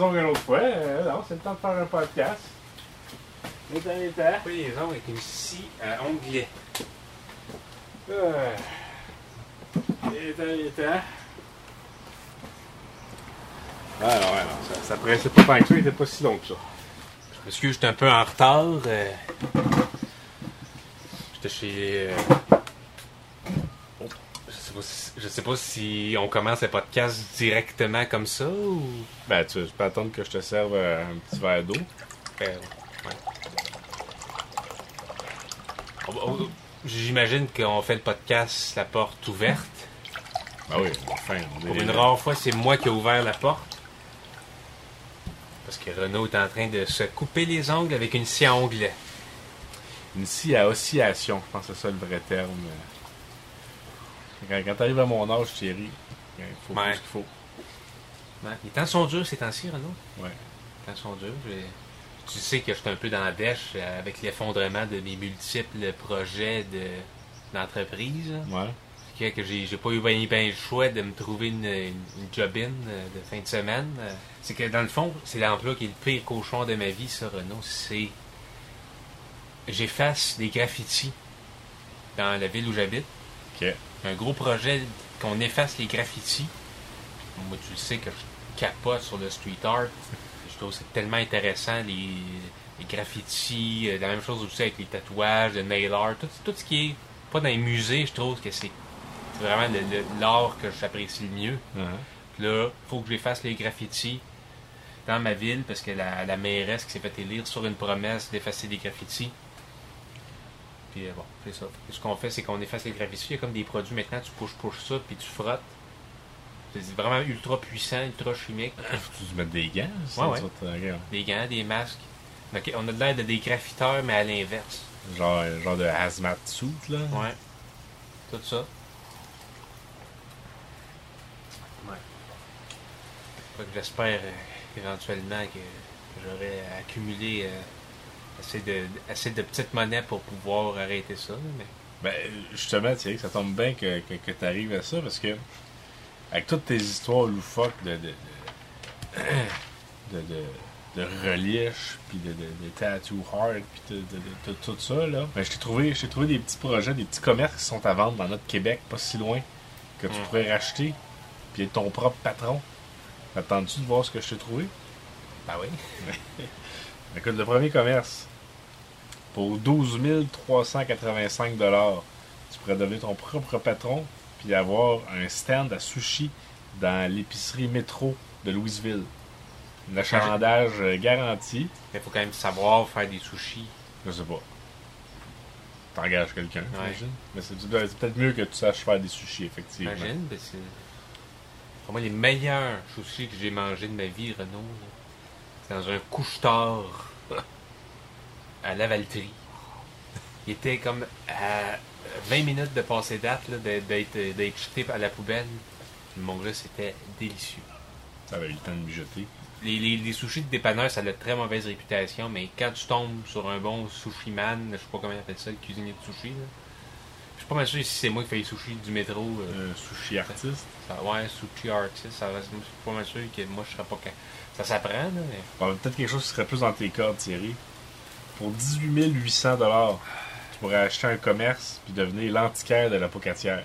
Une autre fois. Euh, non, c'est le temps de faire un podcast. Les temps, les temps. Couper les ongles avec une scie à onglet. Euh, Les temps, les temps. Ah non, ouais, non, ça, ça pressait pas tant que ça, il était pas si long que ça. Je m'excuse, j'étais un peu en retard. euh. J'étais chez. euh, pas je sais pas si on commence le podcast directement comme ça ou? Ben, tu, peux attendre que je te serve euh, un petit verre d'eau. Ouais. On- J'imagine qu'on fait le podcast la porte ouverte. Ben oui, enfin, on Pour une rare fois, c'est moi qui ai ouvert la porte. Parce que Renaud est en train de se couper les ongles avec une scie à onglet. Une scie à oscillation, je pense que c'est ça le vrai terme. Quand, quand t'arrives à mon âge, Thierry, il faut Ouais. tout ce qu'il faut. Ouais. Les temps sont durs ces temps-ci, Renaud. Ouais. Les temps sont durs. Tu sais que je suis un peu dans la dèche euh, avec l'effondrement de mes multiples projets de d'entreprise. Ouais. Que j'ai j'ai pas eu bien ben le choix de me trouver une, une, une job-in euh, de fin de semaine. Euh, C'est que dans le fond, c'est l'emploi qui est le pire cauchemar de ma vie, ça, Renaud. C'est. J'efface des graffitis dans la ville où j'habite. Ok. Un gros projet qu'on efface les graffitis. Moi, tu le sais que je capote sur le street art. Je trouve que c'est tellement intéressant, les, les graffitis, euh, la même chose aussi avec les tatouages, le nail art, tout, tout ce qui est pas dans les musées, je trouve que c'est vraiment l'art que j'apprécie le mieux. Ouais. Puis là, faut que j'efface les graffitis dans ma ville parce que la, la mairesse qui s'est fait élire sur une promesse d'effacer les graffitis. Puis euh, bon, c'est ça. Puis ce qu'on fait, c'est qu'on efface les graffitis. Il y a comme des produits maintenant, tu push-push ça, puis tu frottes. C'est vraiment ultra puissant, ultra chimique. Faut tu mettre des gants? ça, Ouais, regarde. Des gants, des masques. Donc, on a de l'air de des graffiteurs, mais à l'inverse. Genre, genre de hazmat suit, là. Ouais. Tout ça. Ouais. J'espère euh, éventuellement que, que j'aurai accumulé euh, assez, de, assez de petites monnaies pour pouvoir arrêter ça. Mais... Ben, justement, Thierry, ça tombe bien que, que, que tu arrives à ça parce que, avec toutes tes histoires loufoques de, de, de, de, de, relish, puis de, tattoo hard, puis de, tout ça, là, ben, je t'ai trouvé, trouvé des petits projets, des petits commerces qui sont à vendre dans notre Québec, pas si loin, que tu Mm. pourrais racheter, puis être ton propre patron. Attends-tu de voir ce que je t'ai trouvé? Ben oui. Écoute, le premier commerce, pour 12 385 tu pourrais devenir ton propre patron puis avoir un stand à sushi dans l'épicerie métro de Louisville. Un achalandage euh, garanti. Mais il faut quand même savoir faire des sushis. Je sais pas. T'engages quelqu'un, Ouais. j'imagine. Mais c'est peut-être mieux que tu saches faire des sushis, effectivement. Imagine, ben c'est pour moi les meilleurs sushis que j'ai mangés de ma vie, Renaud. là. Dans un couche-tard à Lavaltrie. Il était comme à 20 minutes de passer date de- d'être d'être jeté à la poubelle. Mon gars, c'était délicieux. Ça avait eu le temps de mijoter. Les, les, les sushis de dépanneur, ça a de très mauvaise réputation, mais quand tu tombes sur un bon sushi man, je sais pas comment il appelle ça, le cuisinier de sushi, là. je suis pas mal sûr si c'est moi qui fais les sushis du métro. euh, Un sushi artiste. ça- ouais, sushi artist, ça je suis pas mal sûr que moi je serais pas. Ça s'apprend, là, mais. Bon, peut-être quelque chose qui serait plus dans tes cordes, Thierry. Pour 18 800 tu pourrais acheter un commerce puis devenir l'antiquaire de la pocatière.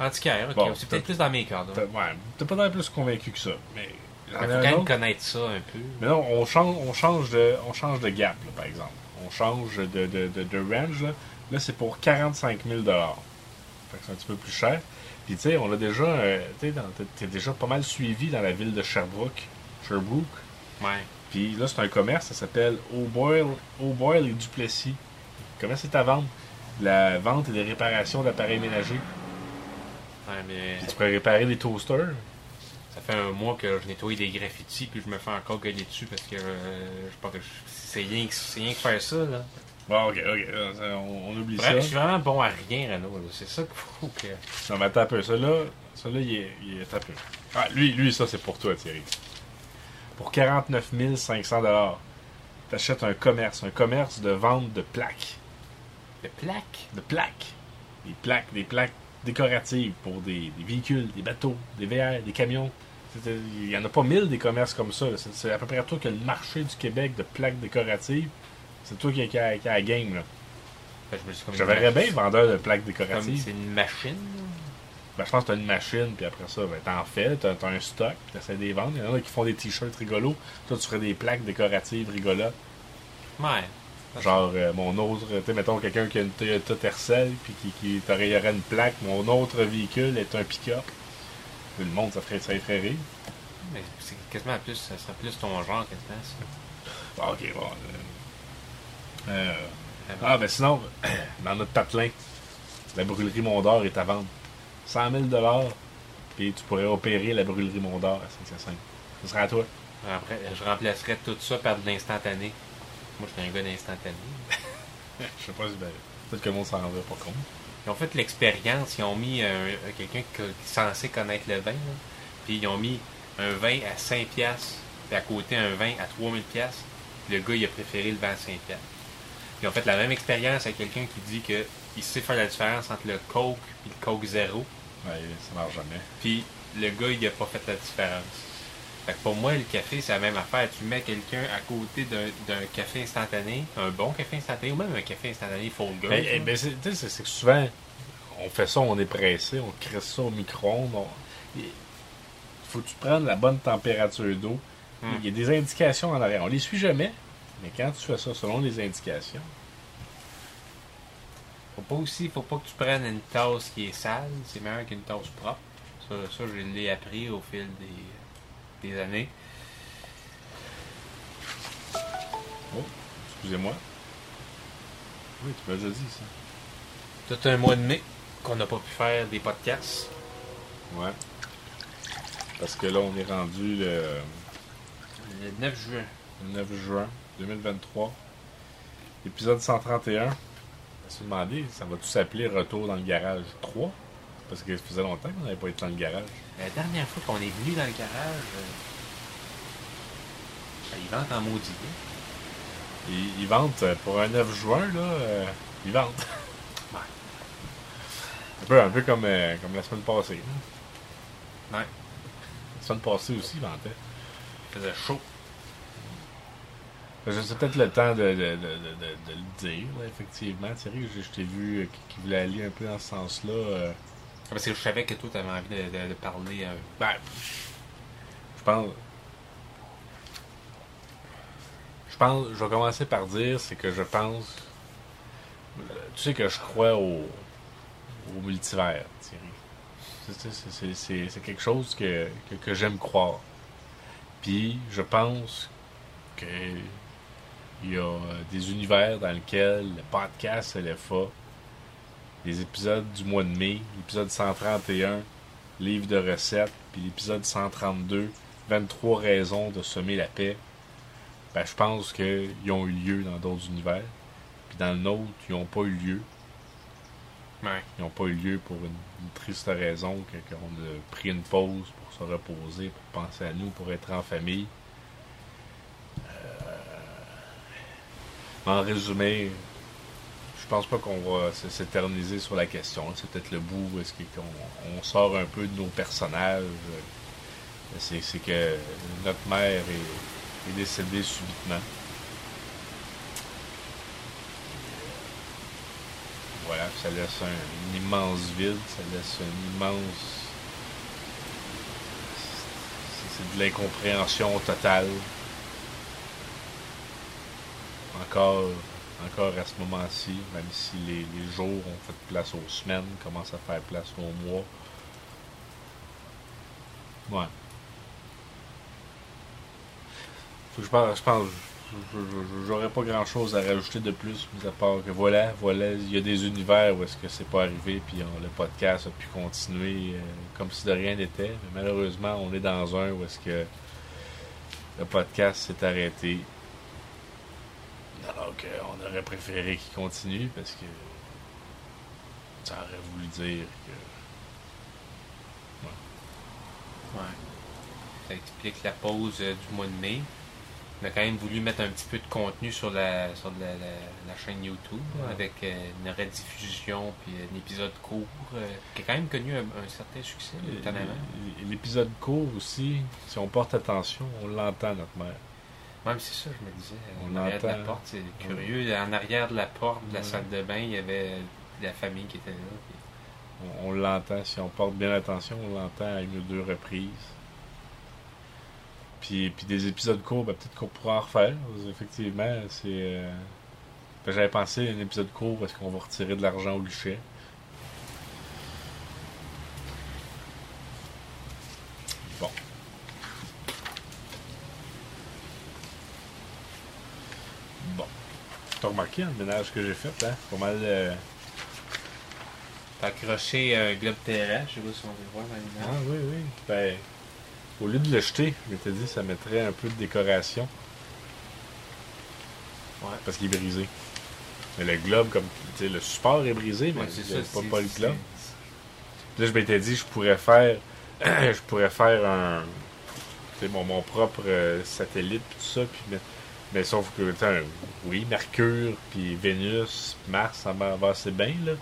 Antiquaire, ok, Bon, c'est peut-être plus dans mes cadres. T'as- Ouais, pas plus convaincu que ça. Mais Il faut quand même autre. connaître ça un peu. Mais non, on change, on change de, on change de gap, là, par exemple. On change de, de, de, de range. Là, là c'est pour 45 000 Fait que c'est un petit peu plus cher. Puis tu sais, on a déjà, euh, tu t'es- déjà pas mal suivi dans la ville de Sherbrooke. Sherbrooke. Ouais. Puis là, c'est un commerce, ça s'appelle O'Boyle, O'Boyle et Duplessis. Comment c'est à vendre? La vente et les réparations d'appareils ménagers. Ouais, mais Puis tu pourrais réparer des toasters. ça fait un mois que je nettoie des graffitis puis je me fais encore gueuler dessus parce que euh, je pense que je- c'est rien, que- c'est rien que faire ça, là. Bon, ok, ok, ça, on, on oublie Bref, je ça. suis vraiment bon à rien, Renaud. C'est ça qu'il faut que. Non, mais attends un peu. Celui-là, celui-là il, est, il est un peu. Ah, lui, lui, ça, c'est pour toi, Thierry. Pour 49 500 t'achètes un commerce, un commerce de vente de plaques. Le plaque. De plaques. Des plaques, des plaques décoratives pour des, des véhicules, des bateaux, des VR, des camions. Il y en a pas mille des commerces comme ça. C'est à peu près toi que le marché du Québec de plaques décoratives. C'est toi qui, qui, a, qui a la game. Là. Que je verrais bien vendeur de plaques décoratives. c'est une machine. Ben, je pense que t'as une machine, puis après ça, ben, t'en fais, t'as as un stock, t'essaies de les vendre. Il y en a qui font des t-shirts rigolos. Toi, tu ferais des plaques décoratives rigolotes. Ouais. Genre, euh, mon autre, tu sais, mettons quelqu'un qui a une Toyota Tercel, puis qui, qui y aurait une plaque, mon autre véhicule est un pick-up. Le monde, ça ferait, ça ferait rire. Mais c'est quasiment plus, ça serait plus ton genre quasiment ça. Ah, ok, bon. Euh, ah, ben sinon, dans notre patelin, la brûlerie Mondor est à vendre. 100 000 puis tu pourrais opérer la brûlerie Mondor à Saint-Hyacinthe. Ce serait à toi. Après, je remplacerais tout ça par de l'instantané. Moi, je suis un gars d'instantané. Je sais pas si ben, peut-être que le monde s'en rendrait pas compte. Ils ont fait l'expérience, ils ont mis un- un- quelqu'un qui est censé connaître le vin, puis ils ont mis un vin à 5 piastres, puis à côté un vin à 3000 piastres. Puis Le gars, il a préféré le vin à 5 piastres. Ils ont fait la même expérience avec quelqu'un qui dit que il sait faire la différence entre le Coke et le Coke Zéro. Ouais, ça marche jamais. Puis le gars, il a pas fait la différence. Fait que pour moi, le café, c'est la même affaire. Tu mets quelqu'un à côté d'un café instantané, un bon café instantané, ou même un café instantané full girl. Ben, eh, ben, c'est tu sais, c'est- c'est que souvent, on fait ça, on est pressé, on crée ça au micro-ondes. on- Il faut que tu prennes la bonne température d'eau. Hmm. Il y a des indications en arrière. On les suit jamais, mais quand tu fais ça selon les indications, Faut pas aussi, faut pas que tu prennes une tasse qui est sale, c'est meilleur qu'une tasse propre. Ça, ça je l'ai appris au fil des, des années. oh, excusez-moi. Oui, tu m'as déjà dit ça. Tout un mois de mai qu'on n'a pas pu faire des podcasts. Ouais. Parce que là, on est rendu le, Le 9 juin. le 9 juin 2023. Épisode 131. On va se demander, ça va tout s'appeler Retour dans le garage 3? Parce que ça faisait longtemps qu'on n'avait pas été dans le garage. La dernière fois qu'on est venu dans le garage, euh, ben, ils vendent en maudit. hein. Ils, ils vendent euh, pour un 9 juin, là, euh, ils vendent. Ouais. Un peu, un peu comme, euh, comme la semaine passée. Ouais. La semaine passée aussi, ils vendaient. Il faisait chaud. C'est peut-être le temps de, de, de, de, de- de le dire, là, effectivement. Thierry, je, je t'ai vu euh, qui, qui voulait aller un peu dans ce sens-là. euh, Parce que je savais que toi, tu avais envie de, parler. euh, Ben, je pense. Je pense. Je vais commencer par dire, c'est que je pense. Tu sais que je crois au, au multivers, Thierry. C'est- quelque chose que, que, que j'aime croire. Puis, je pense que il y a des univers dans lesquels le podcast LFA, les épisodes du mois de mai, l'épisode 131, livre de recettes, puis l'épisode 132, 23 raisons de semer la paix, ben, je pense qu'ils ont eu lieu dans d'autres univers. Puis dans le nôtre, ils n'ont pas eu lieu. Ouais. Ils n'ont pas eu lieu pour une, une triste raison, qu'on a pris une pause pour se reposer, pour penser à nous, pour être en famille. En résumé, je pense pas qu'on va s'éterniser sur la question. C'est peut-être le bout est-ce qu'on on sort un peu de nos personnages. C'est que notre mère est, décédée subitement. Voilà, ça laisse un, un immense vide, ça laisse un immense. C'est de l'incompréhension totale. Encore, encore à ce moment-ci, même si les, jours ont fait place aux semaines, commencent à faire place aux mois. Ouais. Je pense, je pense, j'aurais pas grand chose à rajouter de plus, mis à part que voilà, voilà, il y a des univers où est-ce que c'est pas arrivé, puis on- le podcast a pu continuer euh, comme si de rien n'était. Mais malheureusement, on est dans un où est-ce que le podcast s'est arrêté. Alors qu'on aurait préféré qu'il continue parce que ça aurait voulu dire que. Ouais. Ça explique la pause euh, du mois de mai. On a quand même voulu mettre un petit peu de contenu sur la, sur la, la- la chaîne YouTube, Ouais. avec euh, une rediffusion, puis un épisode court, euh, qui a quand même connu un, un certain succès, étonnamment. Et L'épisode court aussi, si on porte attention, on l'entend, notre mère. Même c'est ça, je me disais. On en arrière de la porte, c'est curieux. En arrière de la porte de la Ouais. salle de bain, il y avait la famille qui était là. puis- On, on l'entend. Si on porte bien attention, on l'entend à une ou deux reprises. Puis, puis des épisodes courts, ben, peut-être qu'on pourra en refaire. Effectivement, c'est. euh, J'avais pensé à un épisode court parce qu'on va retirer de l'argent au guichet. Bon. Bon. T'as remarqué le ménage que j'ai fait, hein? Pas mal. euh, T'as accroché un globe terrestre, je sais pas si on veut voir dans Ah l'image. oui, oui. Ben, au lieu de le jeter, je m'étais dit ça mettrait un peu de décoration. Ouais. Parce qu'il est brisé. Mais le globe, comme le support est brisé, mais Ouais, c'est le- ça. pas, le globe. Là, je m'étais dit je pourrais faire je pourrais faire un tu sais, mon, mon propre euh, satellite puis tout ça puis mettre- mais sauf que oui, Mercure puis Vénus, Mars, ça va, assez bien là.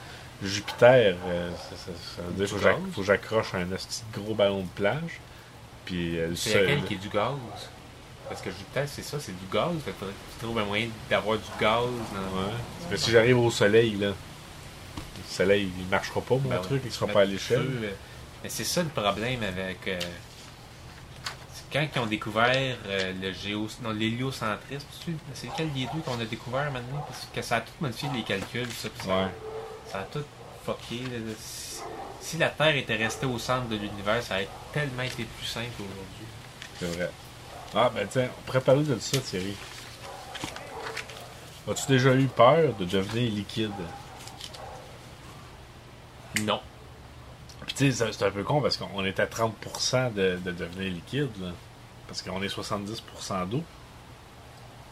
Jupiter, euh, ça, ça- ça veut dire faut que j'accroche un de gros ballon de plage. Puis euh, le C'est qui est du gaz Parce que Jupiter, c'est ça, c'est du gaz. Fait que tu trouves un moyen d'avoir du gaz. Dans... Ouais. Que si j'arrive au soleil, là, le soleil, il marchera pas, mon Ben truc, ouais, il sera pas à l'échelle. euh, Mais c'est ça le problème avec. euh, quand ils ont découvert euh, le géo, non, l'héliocentrisme, c'est- lequel des deux qu'on a découvert maintenant Parce que ça a tout modifié les calculs, ça, ça, Ouais. ça a tout fucké. là. Si, si la Terre était restée au centre de l'univers, ça aurait tellement été plus simple aujourd'hui. C'est vrai. Ah, ben tiens, on pourrait parler de ça, Thierry. As-tu déjà eu peur de devenir liquide? Non. Puis tu sais, c'est- un peu con parce qu'on est à 30% de, de devenir liquide, là. Parce qu'on est 70% d'eau.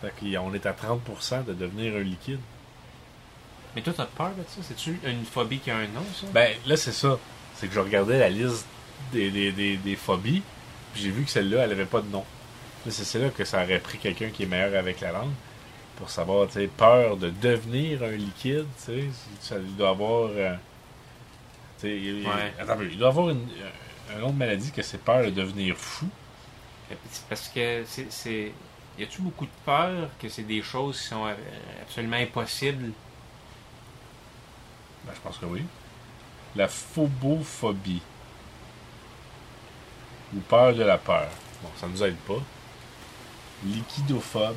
Fait qu'on est à 30% de devenir un liquide. Mais toi, t'as peur de ça? C'est-tu une phobie qui a un nom, ça? Ben, là, c'est ça. C'est que je regardais la liste des, des, des, des phobies, puis j'ai vu que celle-là, elle avait pas de nom. Là, c'est là que ça aurait pris quelqu'un qui est meilleur avec la langue pour savoir, tu sais, peur de devenir un liquide, tu sais. Ça doit avoir. euh, il, Ouais. attends il doit avoir une, de maladie que c'est peur de devenir fou. C'est Parce que c'est. Y a-tu beaucoup de peur que c'est des choses qui sont euh, absolument impossibles? Ben, je pense que oui. La phobophobie. Ou peur de la peur. Bon, ça nous aide pas. Liquidophobe.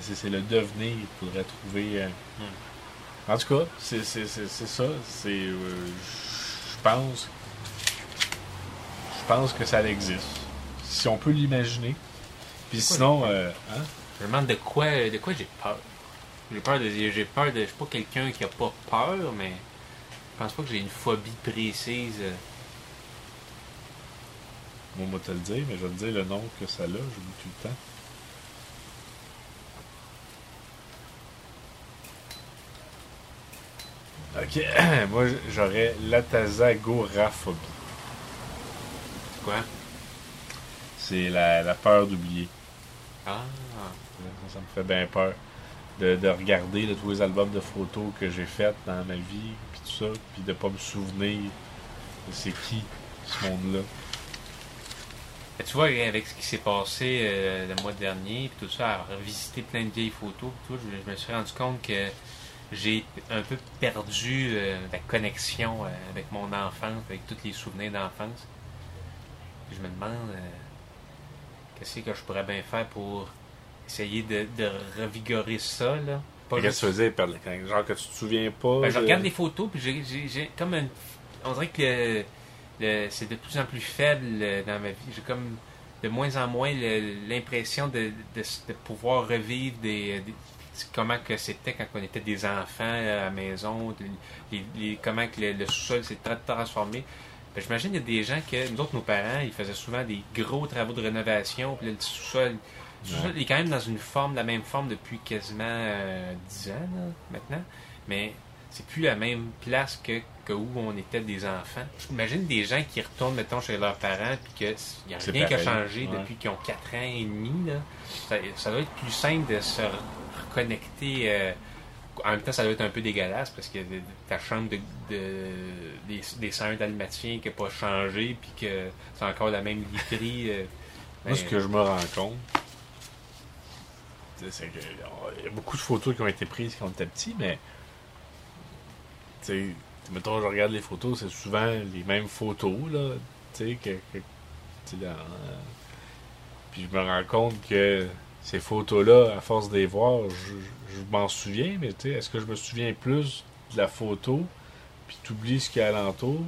C'est le devenir. Il faudrait trouver. euh, En tout cas, c'est c'est- c'est- c'est ça. C'est. euh, Je pense. Je pense que ça existe. Si on peut l'imaginer. Puis sinon. euh, hein? Je me demande de quoi, de quoi j'ai peur. J'ai peur de. J'ai peur de. Je suis pas quelqu'un qui a pas peur, mais je pense pas que j'ai une phobie précise. euh. Moi, on va te le dire, mais je vais te dire le nom que ça a. J'oublie tout le temps. Ok, moi j'aurais l'atazagoraphobie. Quoi? C'est la, la peur d'oublier. Ah. Ça, ça me fait bien peur de, de regarder tous les albums de photos que j'ai faits dans ma vie, puis tout ça, puis de pas me souvenir de c'est qui ce monde-là. Tu vois, avec ce qui s'est passé euh, le mois dernier, puis tout ça, à revisiter plein de vieilles photos, puis tout, je, je me suis rendu compte que j'ai un peu perdu euh, la connexion euh, avec mon enfance, avec tous les souvenirs d'enfance. Je me demande euh, qu'est-ce que je pourrais bien faire pour essayer de, de revigorer ça, là? Pas Qu'est-ce que juste- tu faisais, perdre genre que tu te souviens pas ben, je de- regarde les photos, puis j'ai- comme une. On dirait que le- le- c'est de plus en plus faible dans ma vie. J'ai comme de moins en moins l'impression de, de, de pouvoir revivre des, des- comment que c'était quand on était des enfants à la maison, de- les- les- comment que le, le sous-sol s'est tra- transformé. Ben, J'imagine qu'il y a des gens que, nous autres, nos parents, ils faisaient souvent des gros travaux de rénovation, puis le sous-sol, sous-sol est quand même dans une forme, la même forme depuis quasiment euh, 10 ans, là, maintenant. Mais c'est plus la même place que où on était des enfants. J'imagine des gens qui retournent, mettons, chez leurs parents, puis qu'il n'y a rien qui a changé ouais. depuis qu'ils ont 4 ans et demi. Là. Ça, ça doit être plus simple de se reconnecter. euh, en même temps, ça doit être un peu dégueulasse parce que ta chambre de, de- des, des serrures dalmatiens qui n'a pas changé, puis que c'est encore la même literie. euh, Moi, ben, ce que je me rends compte, c'est que il y a beaucoup de photos qui ont été prises quand on était petit, mais tu sais, mettons, je regarde les photos, c'est souvent les mêmes photos, là, tu sais, que, dans, euh, puis je me rends compte que ces photos-là, à force de les voir, je, je m'en souviens, mais tu sais, est-ce que je me souviens plus de la photo, puis t'oublies ce qu'il y a alentour,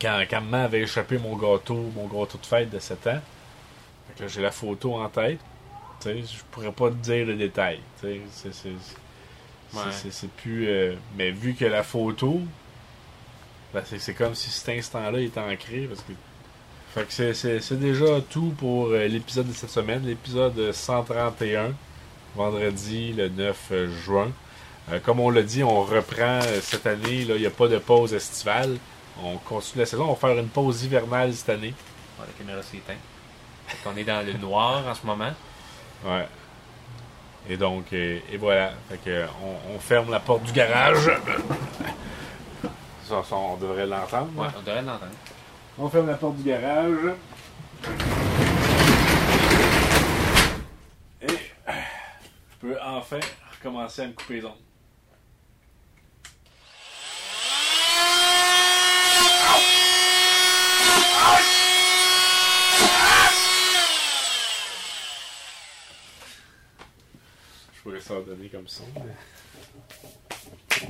quand, quand maman avait échappé mon gâteau, mon gâteau de fête de 7 ans, j'ai la photo en tête. Tu sais, je pourrais pas te dire le détail. Tu sais, c'est, c'est, c'est, Ouais. plus. euh, mais vu que la photo, ben, c'est, c'est comme si cet instant-là était ancré. Parce que, fait que c'est, déjà tout pour euh, l'épisode de cette semaine, l'épisode 131, vendredi le 9 juin. Euh, comme on l'a dit, on reprend euh, cette année. là, Il n'y a pas de pause estivale. On continue la saison. On va faire une pause hivernale cette année. la caméra s'est éteinte. Fait qu'on est dans le noir en ce moment. Ouais. Et donc, euh, et voilà. Fait que on, on ferme la porte du garage. Ça, ça, on devrait l'entendre. Ouais, on devrait l'entendre. On ferme la porte du garage. Et je peux enfin recommencer à me couper les ongles. Je pourrais s'en donner comme ça. mais-